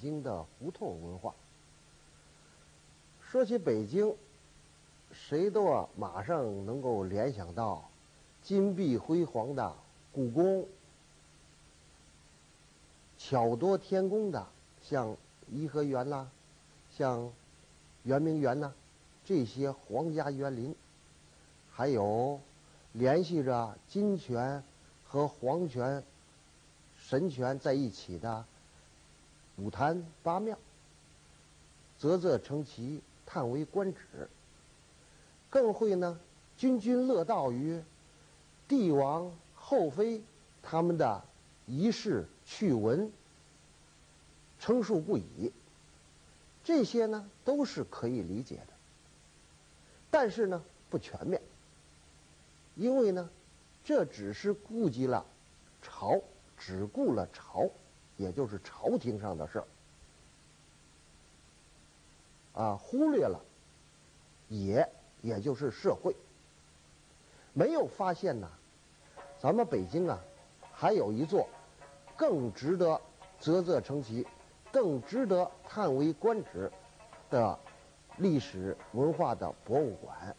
京的胡同文化。说起北京，谁都啊马上能够联想到金碧辉煌的故宫，巧夺天工的像颐和园呐，像圆明园呐，这些皇家园林，还有联系着金泉和黄泉。神权在一起的五坛八庙，啧啧称奇，叹为观止。更会呢津津乐道于帝王后妃他们的仪式趣闻，称述不已。这些呢都是可以理解的，但是呢不全面，因为呢这只是顾及了朝。只顾了朝，也就是朝廷上的事儿，啊，忽略了野，也就是社会，没有发现呢。咱们北京啊，还有一座更值得啧啧称奇、更值得叹为观止的历史文化的博物馆，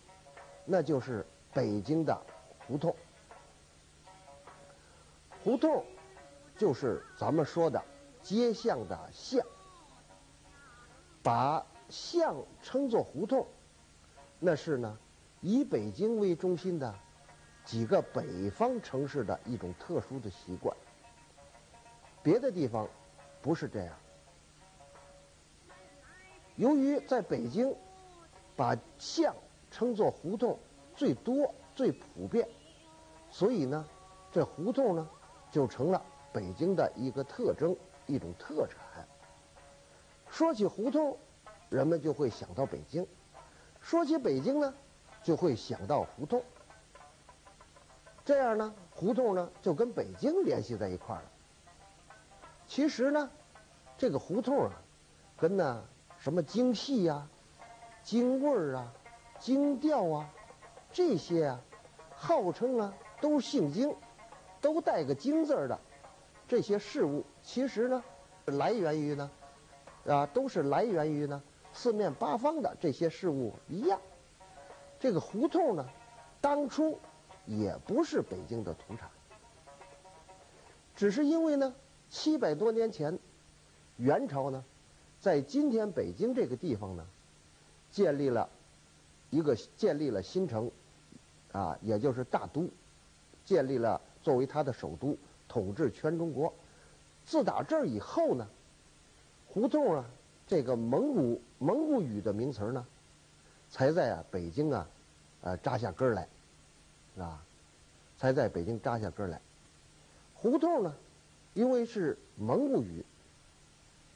那就是北京的胡同。胡同。就是咱们说的街巷的巷，把巷称作胡同，那是呢以北京为中心的几个北方城市的一种特殊的习惯。别的地方不是这样。由于在北京，把巷称作胡同最多最普遍，所以呢，这胡同呢就成了。北京的一个特征，一种特产。说起胡同，人们就会想到北京；说起北京呢，就会想到胡同。这样呢，胡同呢就跟北京联系在一块儿了。其实呢，这个胡同啊，跟那什么京戏呀、京味儿啊、京调啊这些啊，号称啊都姓京，都带个京字儿的。这些事物其实呢，来源于呢，啊，都是来源于呢四面八方的这些事物一样。这个胡同呢，当初也不是北京的土产，只是因为呢，七百多年前，元朝呢，在今天北京这个地方呢，建立了一个建立了新城，啊，也就是大都，建立了作为它的首都。统治全中国，自打这儿以后呢，胡同啊，这个蒙古蒙古语的名词呢，才在啊北京啊，呃扎下根来，啊，才在北京扎下根来。胡同呢，因为是蒙古语，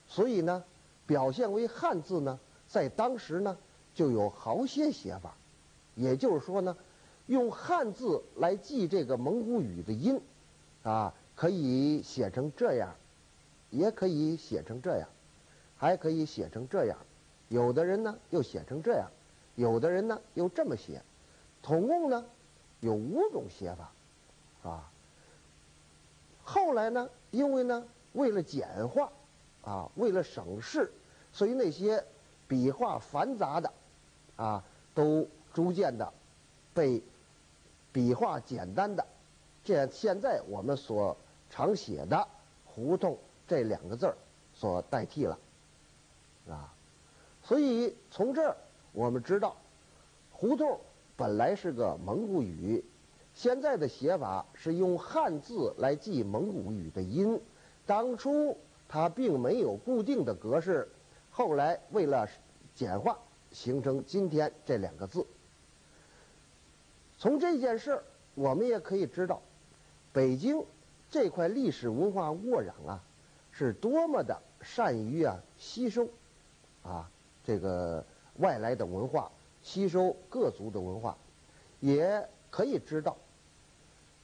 所以呢，表现为汉字呢，在当时呢就有好些写法，也就是说呢，用汉字来记这个蒙古语的音，啊。可以写成这样，也可以写成这样，还可以写成这样。有的人呢又写成这样，有的人呢又这么写，总共呢有五种写法，啊。后来呢，因为呢为了简化，啊，为了省事，所以那些笔画繁杂的，啊，都逐渐的被笔画简单的，这现在我们所。常写的“胡同”这两个字儿所代替了，啊，所以从这儿我们知道，“胡同”本来是个蒙古语，现在的写法是用汉字来记蒙古语的音。当初它并没有固定的格式，后来为了简化，形成今天这两个字。从这件事儿，我们也可以知道，北京。这块历史文化沃壤啊，是多么的善于啊吸收，啊这个外来的文化，吸收各族的文化，也可以知道，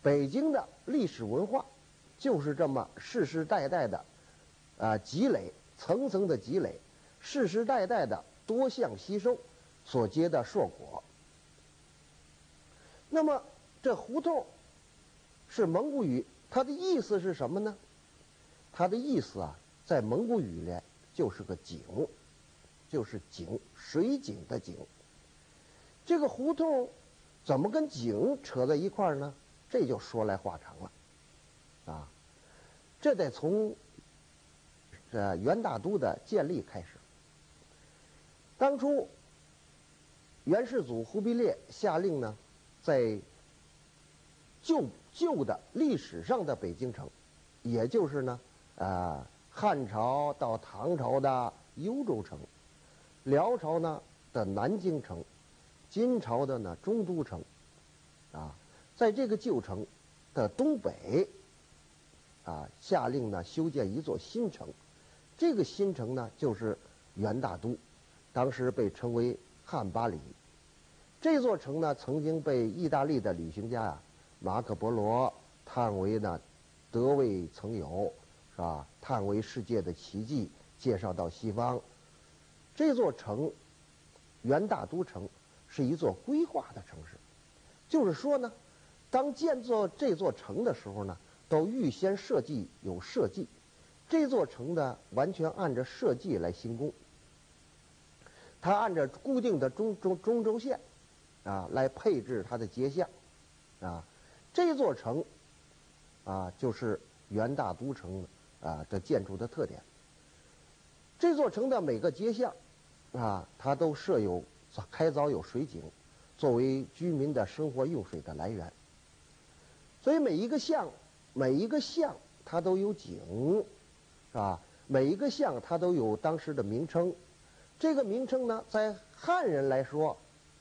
北京的历史文化就是这么世世代代的啊积累，层层的积累，世世代代的多项吸收所结的硕果。那么这胡同是蒙古语。它的意思是什么呢？它的意思啊，在蒙古语里就是个井，就是井，水井的井。这个胡同怎么跟井扯在一块儿呢？这就说来话长了，啊，这得从这元大都的建立开始。当初元世祖忽必烈下令呢，在旧旧的历史上的北京城，也就是呢，啊，汉朝到唐朝的幽州城，辽朝呢的南京城，金朝的呢中都城，啊。在这个旧城的东北，啊，下令呢修建一座新城，这个新城呢就是元大都，当时被称为汉巴里。这座城呢曾经被意大利的旅行家呀马可波罗叹为呢得未曾有，是吧？叹为世界的奇迹，介绍到西方。这座城，元大都城是一座规划的城市，就是说呢。当建造这座城的时候呢，都预先设计有设计，这座城呢完全按照设计来行宫。它按照固定的中中中轴线，啊，来配置它的街巷，啊，这座城，啊，就是元大都城啊的建筑的特点。这座城的每个街巷，啊，它都设有开凿有水井，作为居民的生活用水的来源。所以每一个巷，每一个巷它都有井，是吧？每一个巷它都有当时的名称。这个名称呢，在汉人来说，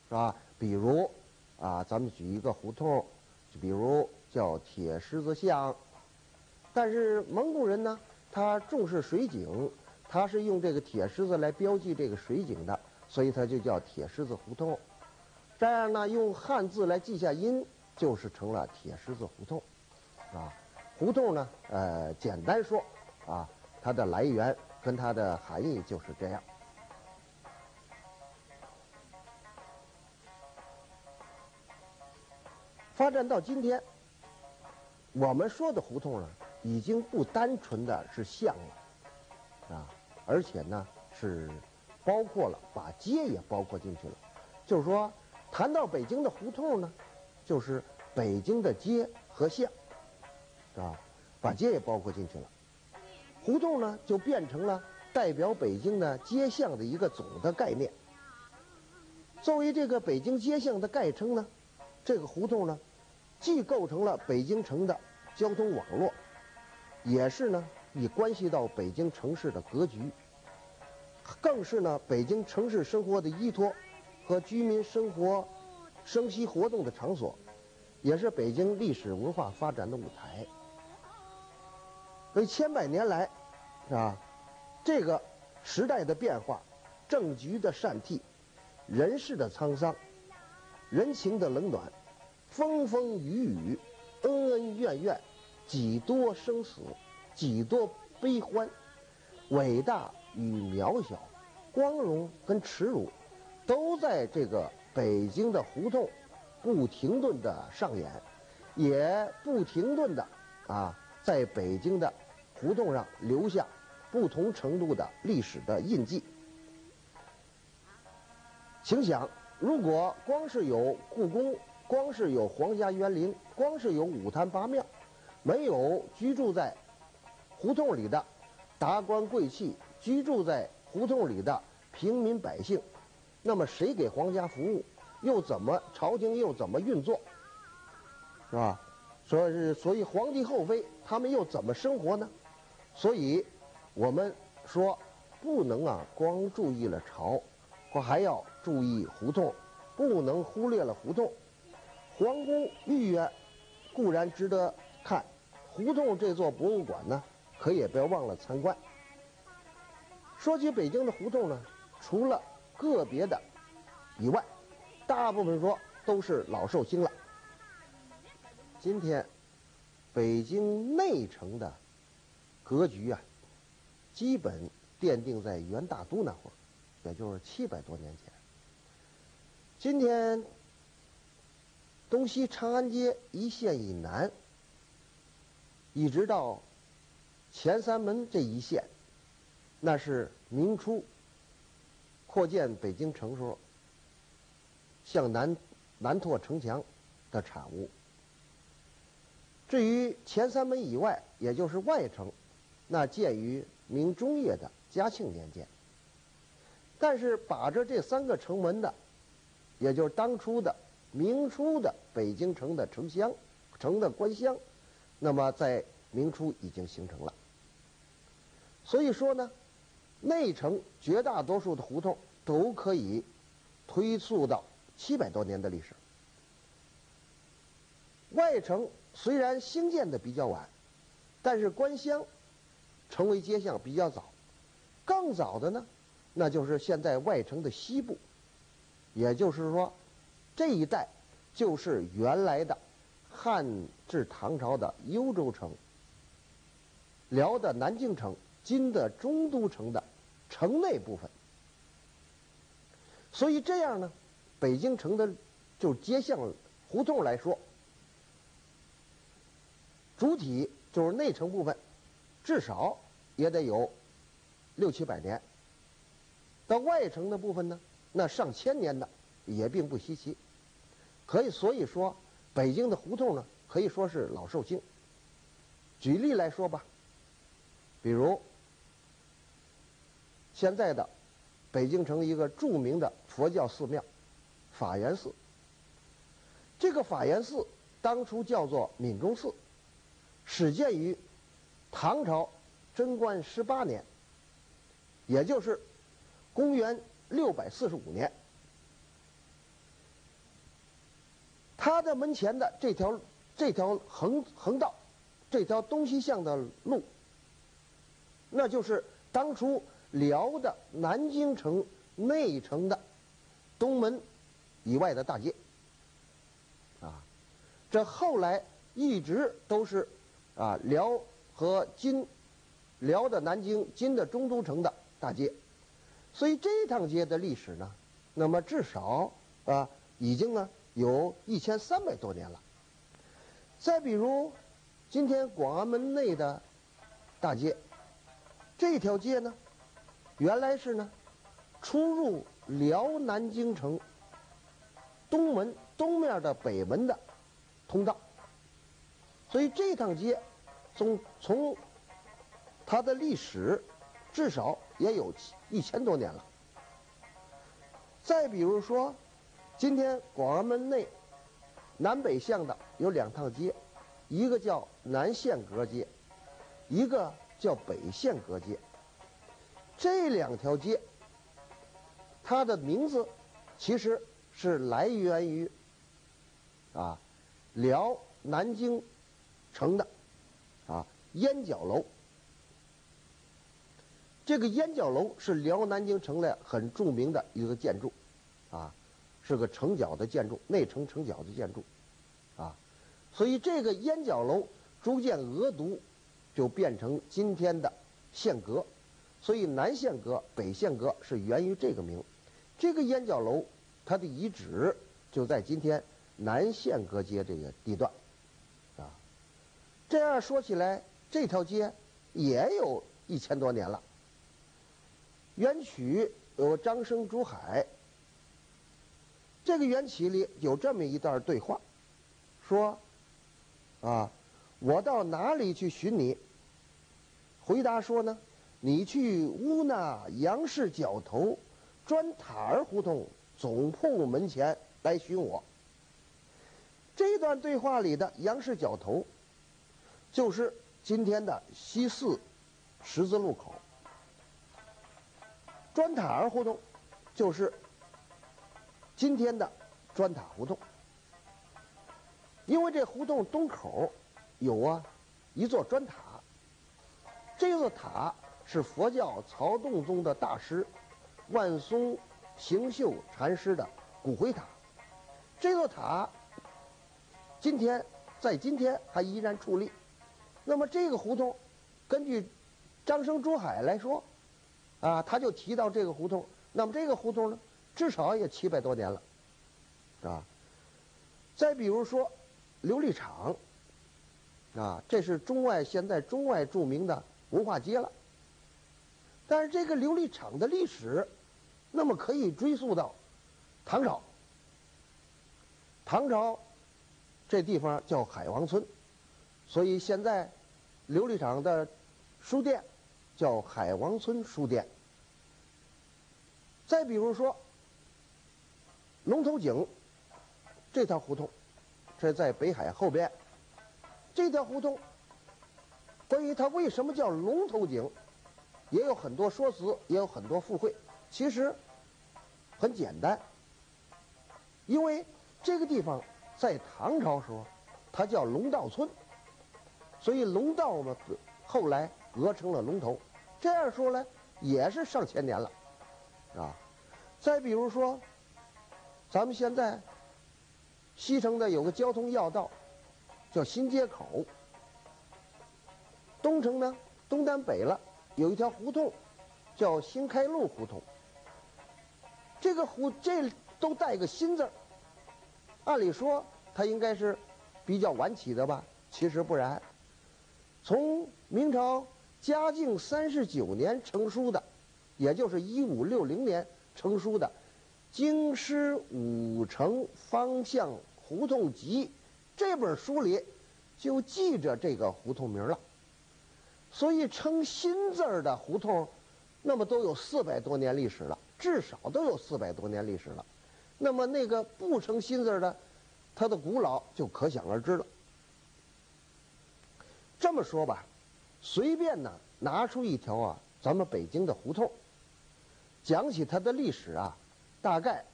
是吧？比如啊，咱们举一个胡同，就比如叫铁狮子巷。但是蒙古人呢，他重视水井，他是用这个铁狮子来标记这个水井的，所以它就叫铁狮子胡同。这样呢，用汉字来记下音。就是成了铁狮子胡同，啊，胡同呢，呃，简单说，啊，它的来源跟它的含义就是这样。发展到今天，我们说的胡同呢，已经不单纯的是巷了，啊，而且呢是包括了把街也包括进去了，就是说，谈到北京的胡同呢。就是北京的街和巷，啊，把街也包括进去了。胡同呢，就变成了代表北京的街巷的一个总的概念。作为这个北京街巷的概称呢，这个胡同呢，既构成了北京城的交通网络，也是呢，以关系到北京城市的格局，更是呢，北京城市生活的依托和居民生活。生息活动的场所，也是北京历史文化发展的舞台。所以千百年来，是吧？这个时代的变化，政局的善替，人世的沧桑，人情的冷暖，风风雨雨，恩恩怨怨，几多生死，几多悲欢，伟大与渺小，光荣跟耻辱，都在这个。北京的胡同不停顿的上演，也不停顿的啊，在北京的胡同上留下不同程度的历史的印记。请想，如果光是有故宫，光是有皇家园林，光是有五坛八庙，没有居住在胡同里的达官贵气，居住在胡同里的平民百姓。那么谁给皇家服务？又怎么朝廷又怎么运作？是吧？所以是所以皇帝后妃他们又怎么生活呢？所以，我们说不能啊光注意了朝，或还要注意胡同，不能忽略了胡同。皇宫御苑固然值得看，胡同这座博物馆呢，可也不要忘了参观。说起北京的胡同呢，除了个别的以外，大部分说都是老寿星了。今天北京内城的格局啊，基本奠定在元大都那会儿，也就是七百多年前。今天东西长安街一线以南，一直到前三门这一线，那是明初扩建北京城时候向南南拓城墙的产物。至于前三门以外，也就是外城，那建于明中叶的嘉庆年间。但是把着这三个城门的，也就是当初的明初的北京城的城乡、城的官乡，那么在明初已经形成了。所以说呢，内城绝大多数的胡同都可以推溯到七百多年的历史。外城虽然兴建的比较晚，但是官乡成为街巷比较早。更早的呢？那就是现在外城的西部，也就是说，这一带就是原来的汉至唐朝的幽州城、辽的南京城、金的中都城的城内部分。所以这样呢，北京城的就街巷胡同来说，主体就是内城部分，至少也得有六七百年。到外城的部分呢，那上千年的也并不稀奇。可以，所以说北京的胡同呢，可以说是老寿星。举例来说吧，比如现在的北京城一个著名的佛教寺庙法源寺。这个法源寺当初叫做闽中寺，始建于唐朝贞观十八年，也就是。公元六百四十五年，他的门前的这条这条横横道，这条东西向的路，那就是当初辽的南京城内城的东门以外的大街。啊，这后来一直都是啊辽和金，辽的南京，金的中都城的大街。所以这趟街的历史呢，那么至少啊，已经呢有一千三百多年了。再比如，今天广安门内的大街，这条街呢，原来是呢出入辽南京城东门东面的北门的通道。所以这趟街从从它的历史。至少也有一千多年了。再比如说，今天广安门内南北向的有两趟街，一个叫南线阁街，一个叫北线阁街。这两条街，它的名字其实是来源于啊辽南京城的啊烟角楼。这个烟角楼是辽南京城的很著名的一个建筑，啊，是个城角的建筑，内城城角的建筑，啊，所以这个烟角楼逐渐俄独，就变成今天的县阁，所以南县阁、北县阁是源于这个名。这个烟角楼它的遗址就在今天南县阁街这个地段，啊，这样说起来，这条街也有一千多年了。元曲有张生珠海，这个缘起里有这么一段对话，说：“啊，我到哪里去寻你？”回答说呢：“你去乌那杨氏角头砖塔儿胡同总铺门前来寻我。”这段对话里的杨氏角头，就是今天的西四十字路口。砖塔儿胡同，就是今天的砖塔胡同。因为这胡同东口有啊一座砖塔，这座塔是佛教曹洞宗的大师万松行秀禅师的骨灰塔。这座塔今天在今天还依然矗立。那么这个胡同，根据张生珠海来说。啊，他就提到这个胡同，那么这个胡同呢，至少也七百多年了，啊。再比如说，琉璃厂，啊，这是中外现在中外著名的文化街了。但是这个琉璃厂的历史，那么可以追溯到唐朝。唐朝这地方叫海王村，所以现在琉璃厂的书店叫海王村书店。再比如说龙头井这条胡同，这在北海后边。这条胡同关于它为什么叫龙头井？也有很多说辞，也有很多附会。其实很简单，因为这个地方在唐朝时候，它叫龙道村，所以龙道嘛，后来讹成了龙头。这样说呢，也是上千年了，啊。再比如说，咱们现在西城的有个交通要道，叫新街口。东城呢，东南北了。有一条胡同，叫新开路胡同。这个胡这都带个“新”字儿，按理说它应该是比较晚起的吧？其实不然，从明朝嘉靖三十九年成书的，也就是一五六零年成书的《京师五城方向胡同集》这本书里，就记着这个胡同名了。所以称“新”字儿的胡同，那么都有四百多年历史了，至少都有四百多年历史了。那么那个不称“新”字儿的，它的古老就可想而知了。这么说吧，随便呢拿出一条啊，咱们北京的胡同，讲起它的历史啊，大概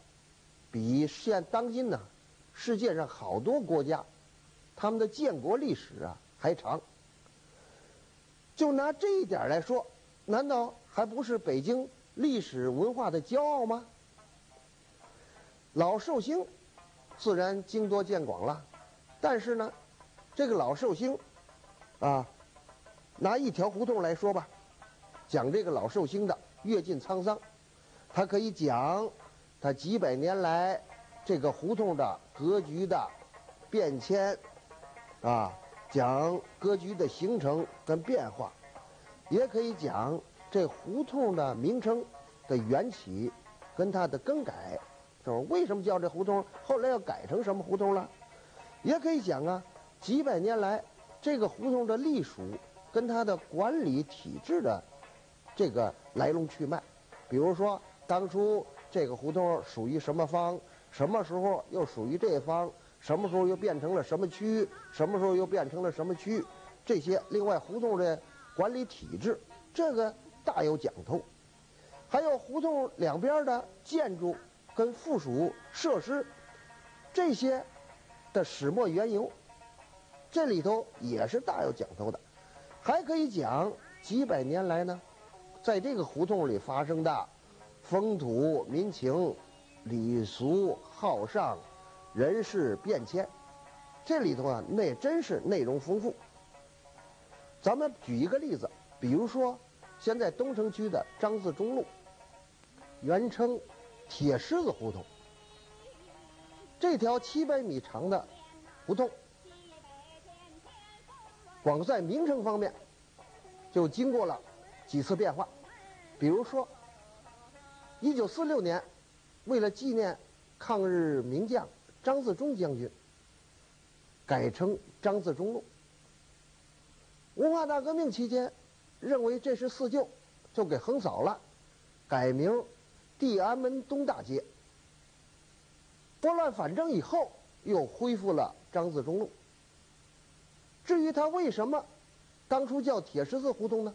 比现当今呢世界上好多国家他们的建国历史啊还长。就拿这一点来说，难道还不是北京历史文化的骄傲吗？老寿星自然经多见广了，但是呢，这个老寿星啊，拿一条胡同来说吧，讲这个老寿星的阅尽沧桑，他可以讲他几百年来这个胡同的格局的变迁啊。讲格局的形成跟变化，也可以讲这胡同的名称的缘起跟它的更改，就是？为什么叫这胡同？后来要改成什么胡同了？也可以讲啊，几百年来这个胡同的隶属跟它的管理体制的这个来龙去脉。比如说，当初这个胡同属于什么方，什么时候又属于这方？什么时候又变成了什么区？什么时候又变成了什么区？这些另外胡同的管理体制，这个大有讲头。还有胡同两边的建筑跟附属设施，这些的始末缘由，这里头也是大有讲头的。还可以讲几百年来呢，在这个胡同里发生的风土民情、礼俗好上。人事变迁，这里头啊，那真是内容丰富。咱们举一个例子，比如说，现在东城区的张自忠路，原称铁狮子胡同，这条七百米长的胡同，光在名称方面，就经过了几次变化。比如说，一九四六年，为了纪念抗日名将。张自忠将军改称张自忠路。文化大革命期间，认为这是四旧，就给横扫了，改名地安门东大街。拨乱反正以后，又恢复了张自忠路。至于他为什么当初叫铁十字胡同呢？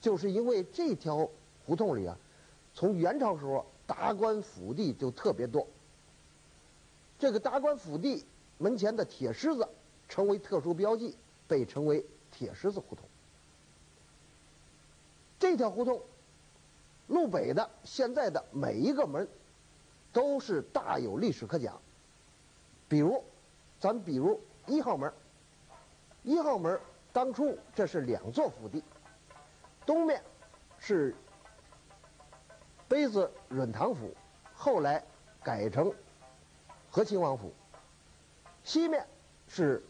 就是因为这条胡同里啊，从元朝时候达官府邸就特别多。这个达官府邸门前的铁狮子成为特殊标记，被称为铁狮子胡同。这条胡同路北的现在的每一个门都是大有历史可讲。比如，咱比如一号门，一号门当初这是两座府邸，东面是妃子润堂府，后来改成。和亲王府，西面是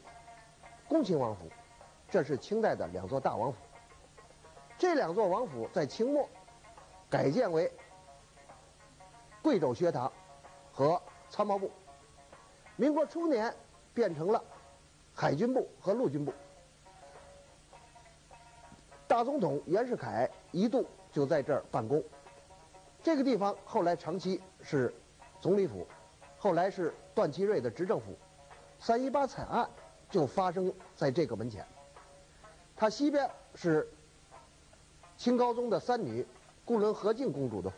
恭亲王府，这是清代的两座大王府。这两座王府在清末改建为贵州学堂和参谋部，民国初年变成了海军部和陆军部。大总统袁世凯一度就在这儿办公，这个地方后来长期是总理府，后来是段祺瑞的执政府。三一八惨案就发生在这个门前。它西边是清高宗的三女固伦和敬公主的府，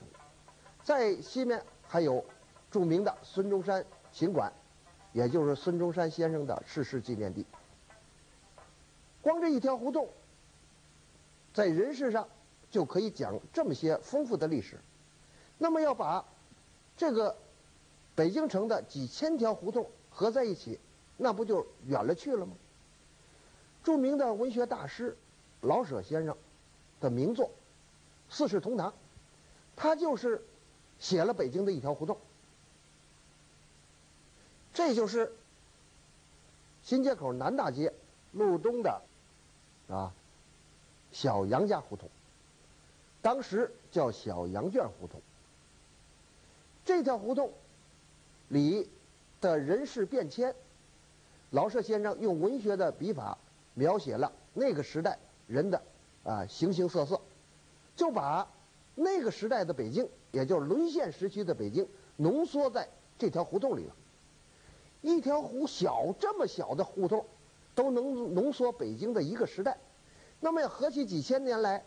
在西面还有著名的孙中山行馆，也就是孙中山先生的逝世纪念地。光这一条胡同。在人事上，就可以讲这么些丰富的历史。那么要把这个北京城的几千条胡同合在一起，那不就远了去了吗？著名的文学大师老舍先生的名作《四世同堂》，他就是写了北京的一条胡同。这就是新街口南大街路东的啊。小杨家胡同，当时叫小杨圈胡同。这条胡同里的人事变迁，老舍先生用文学的笔法描写了那个时代人的啊形形色色，就把那个时代的北京，也就是沦陷时期的北京，浓缩在这条胡同里了。一条胡小这么小的胡同，都能浓缩北京的一个时代。那么要合起几千年来，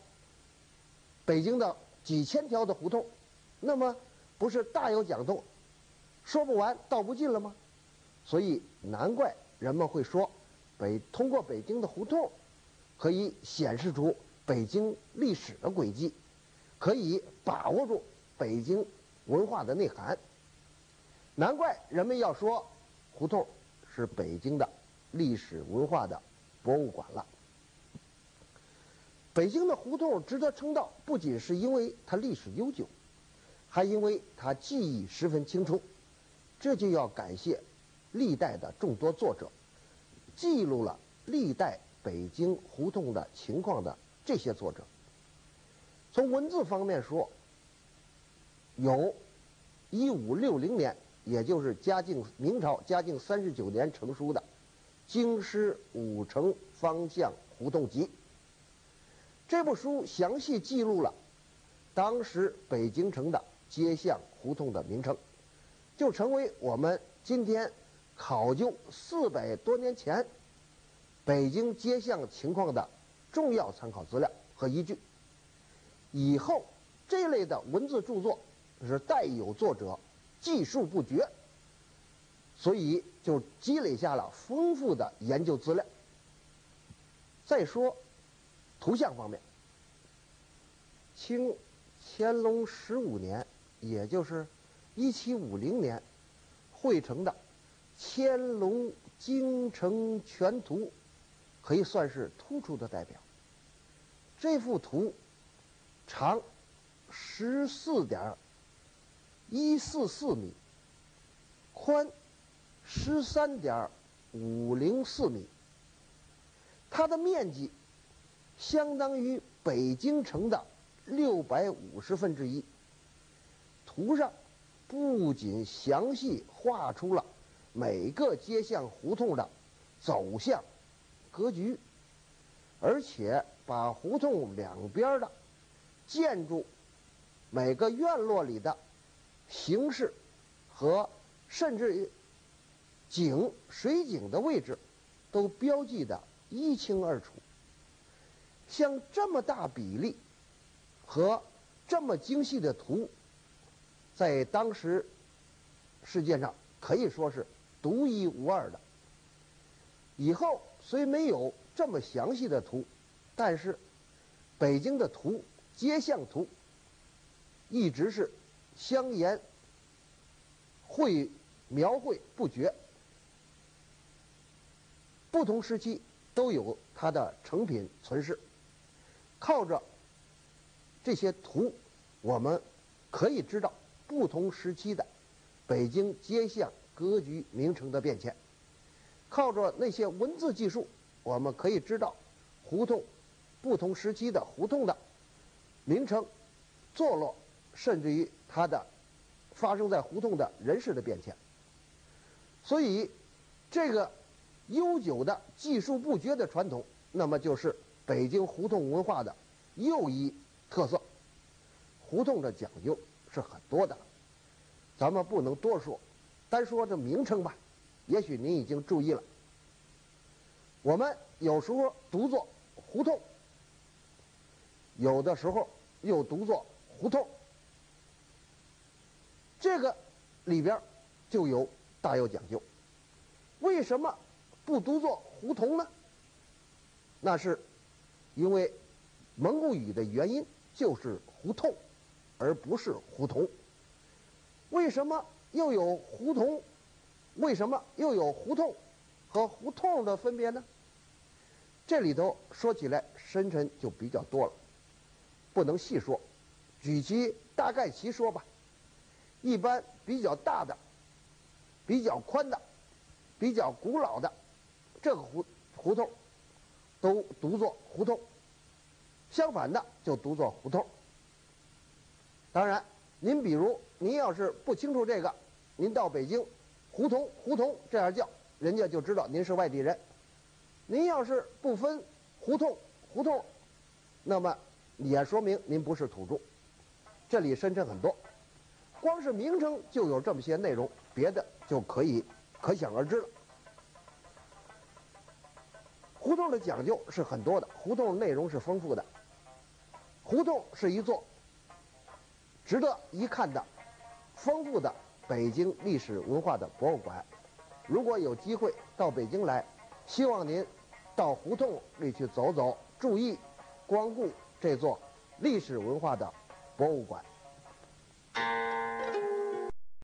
北京的几千条的胡同，那么不是大有讲头，说不完道不尽了吗？所以难怪人们会说，北通过北京的胡同，可以显示出北京历史的轨迹，可以把握住北京文化的内涵。难怪人们要说，胡同是北京的历史文化的博物馆了。北京的胡同值得称道，不仅是因为它历史悠久，还因为他记忆十分清楚。这就要感谢历代的众多作者，记录了历代北京胡同的情况的这些作者。从文字方面说，有1560年，也就是嘉靖明朝嘉靖三十九年成书的《京师五城方向胡同集》。这部书详细记录了当时北京城的街巷胡同的名称，就成为我们今天考究四百多年前北京街巷情况的重要参考资料和依据。以后这类的文字著作是代有作者记述不绝，所以就积累下了丰富的研究资料。再说。图像方面，清乾隆十五年，也就是一七五零年绘成的《乾隆京城全图》，可以算是突出的代表。这幅图长十四点一四四米，宽十三点五零四米，它的面积。相当于北京城的六百五十分之一。图上不仅详细画出了每个街巷胡同的走向、格局，而且把胡同两边的建筑、每个院落里的形式和甚至于井水井的位置都标记的一清二楚。像这么大比例和这么精细的图，在当时世界上可以说是独一无二的。以后虽没有这么详细的图，但是北京的图、街巷图一直是相沿绘描绘不绝，不同时期都有它的成品存世。靠着这些图，我们可以知道不同时期的北京街巷格局名称的变迁；靠着那些文字记述，我们可以知道胡同不同时期的胡同的名称、坐落，甚至于它的发生在胡同的人事的变迁。所以，这个悠久的、记述不绝的传统，那么就是北京胡同文化的又一特色。胡同的讲究是很多的，咱们不能多说，单说这名称吧。也许您已经注意了，我们有时候读作胡同，有的时候又读作胡同，这个里边就有大有讲究。为什么不读作胡同呢？那是因为蒙古语的原因就是胡同。而不是胡同。为什么又有胡同？为什么又有胡同和胡同的分别呢？这里头说起来深沉就比较多了，不能细说，举其大概其说吧。一般比较大的、比较宽的、比较古老的这个胡胡同，都读作胡同；相反的就读作胡同。当然，您比如您要是不清楚这个，您到北京，胡同胡同这样叫，人家就知道您是外地人。您要是不分胡同胡同，那么也说明您不是土著。这里深圳很多，光是名称就有这么些内容，别的就可以可想而知了。胡同的讲究是很多的，胡同内容是丰富的。胡同是一座。值得一看的、丰富的北京历史文化的博物馆。如果有机会到北京来，希望您到胡同里去走走，注意光顾这座历史文化的博物馆。